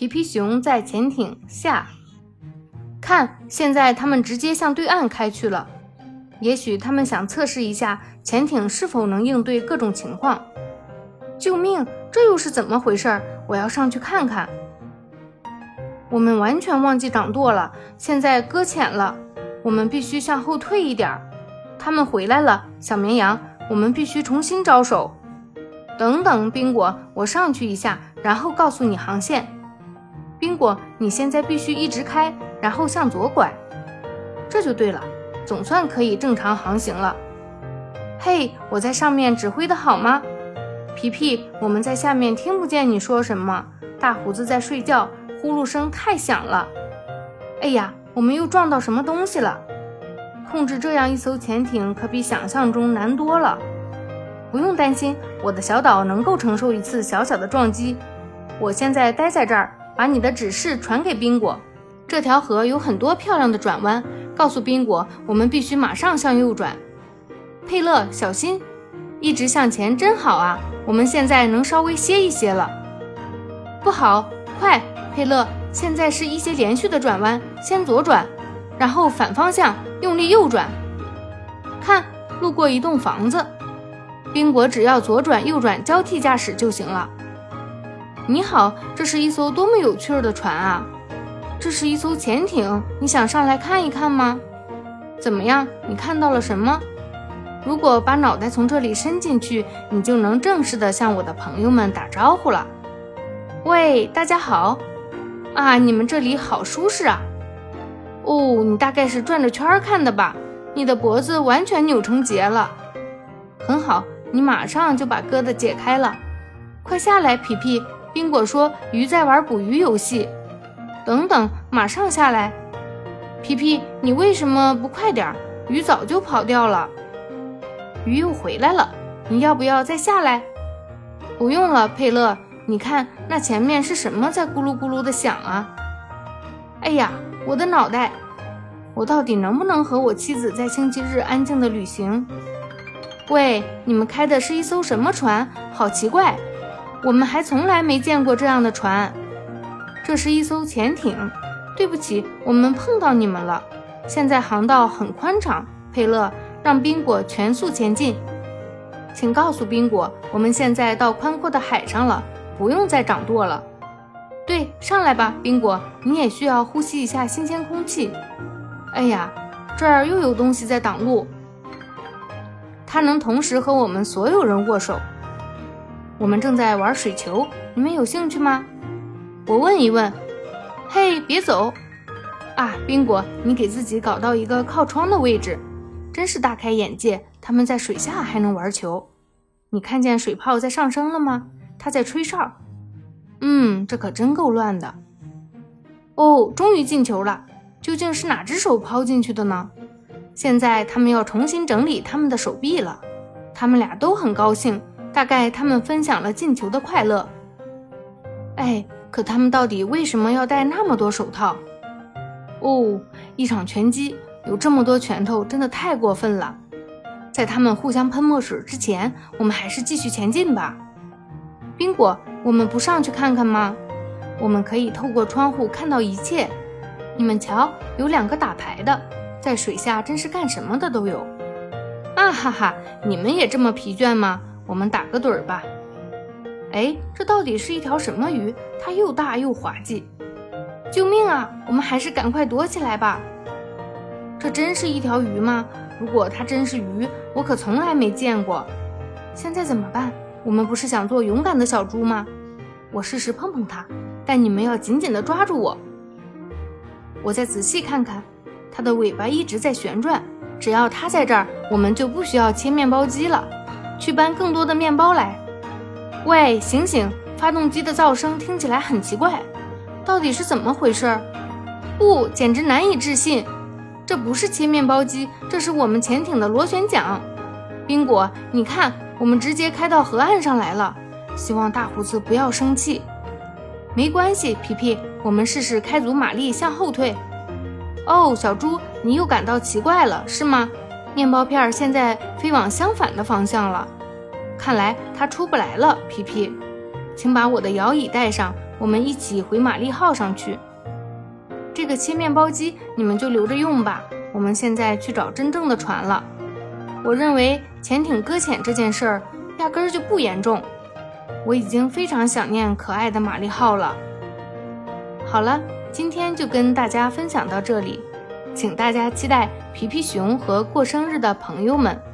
皮皮熊在潜艇下，看，现在他们直接向对岸开去了。也许他们想测试一下潜艇是否能应对各种情况。救命！这又是怎么回事？我要上去看看。我们完全忘记掌舵了，现在搁浅了。我们必须向后退一点。他们回来了，小绵羊，我们必须重新招手。等等，宾果，我上去一下，然后告诉你航线。宾果，你现在必须一直开，然后向左拐，这就对了。总算可以正常航行了。嘿，我在上面指挥的好吗？皮皮，我们在下面听不见你说什么。大胡子在睡觉，呼噜声太响了。哎呀，我们又撞到什么东西了？控制这样一艘潜艇可比想象中难多了。不用担心，我的小岛能够承受一次小小的撞击。我现在待在这儿，把你的指示传给宾果。这条河有很多漂亮的转弯。告诉宾果，我们必须马上向右转。佩勒，小心，一直向前真好啊！我们现在能稍微歇一歇了。不好，快，佩勒，现在是一些连续的转弯，先左转，然后反方向用力右转。看，路过一栋房子。宾果只要左转右转交替驾驶就行了。你好，这是一艘多么有趣的船啊！这是一艘潜艇，你想上来看一看吗？怎么样，你看到了什么？如果把脑袋从这里伸进去，你就能正式的向我的朋友们打招呼了。喂，大家好！啊，你们这里好舒适啊！哦，你大概是转着圈看的吧？你的脖子完全扭成结了。很好，你马上就把疙瘩解开了。快下来，皮皮！宾果说鱼在玩捕鱼游戏。等等，马上下来！皮皮，你为什么不快点？鱼早就跑掉了。鱼又回来了，你要不要再下来？不用了，佩勒。你看那前面是什么在咕噜咕噜的响啊？哎呀，我的脑袋！我到底能不能和我妻子在星期日安静的旅行？喂，你们开的是一艘什么船？好奇怪，我们还从来没见过这样的船。这是一艘潜艇，对不起，我们碰到你们了。现在航道很宽敞，佩勒，让宾果全速前进。请告诉宾果，我们现在到宽阔的海上了，不用再掌舵了。对，上来吧，宾果，你也需要呼吸一下新鲜空气。哎呀，这儿又有东西在挡路，它能同时和我们所有人握手。我们正在玩水球，你们有兴趣吗？我问一问，嘿，别走！啊，宾果，你给自己搞到一个靠窗的位置，真是大开眼界。他们在水下还能玩球，你看见水泡在上升了吗？它在吹哨。嗯，这可真够乱的。哦，终于进球了！究竟是哪只手抛进去的呢？现在他们要重新整理他们的手臂了。他们俩都很高兴，大概他们分享了进球的快乐。哎。可他们到底为什么要戴那么多手套？哦，一场拳击有这么多拳头，真的太过分了。在他们互相喷墨水之前，我们还是继续前进吧。宾果，我们不上去看看吗？我们可以透过窗户看到一切。你们瞧，有两个打牌的，在水下真是干什么的都有。啊哈哈，你们也这么疲倦吗？我们打个盹儿吧。哎，这到底是一条什么鱼？它又大又滑稽！救命啊！我们还是赶快躲起来吧。这真是一条鱼吗？如果它真是鱼，我可从来没见过。现在怎么办？我们不是想做勇敢的小猪吗？我试试碰碰它，但你们要紧紧地抓住我。我再仔细看看，它的尾巴一直在旋转。只要它在这儿，我们就不需要切面包机了。去搬更多的面包来。喂，醒醒！发动机的噪声听起来很奇怪，到底是怎么回事？不，简直难以置信！这不是切面包机，这是我们潜艇的螺旋桨。宾果，你看，我们直接开到河岸上来了。希望大胡子不要生气。没关系，皮皮，我们试试开足马力向后退。哦，小猪，你又感到奇怪了，是吗？面包片现在飞往相反的方向了。看来它出不来了，皮皮，请把我的摇椅带上，我们一起回玛丽号上去。这个切面包机你们就留着用吧。我们现在去找真正的船了。我认为潜艇搁浅这件事儿压根儿就不严重。我已经非常想念可爱的玛丽号了。好了，今天就跟大家分享到这里，请大家期待皮皮熊和过生日的朋友们。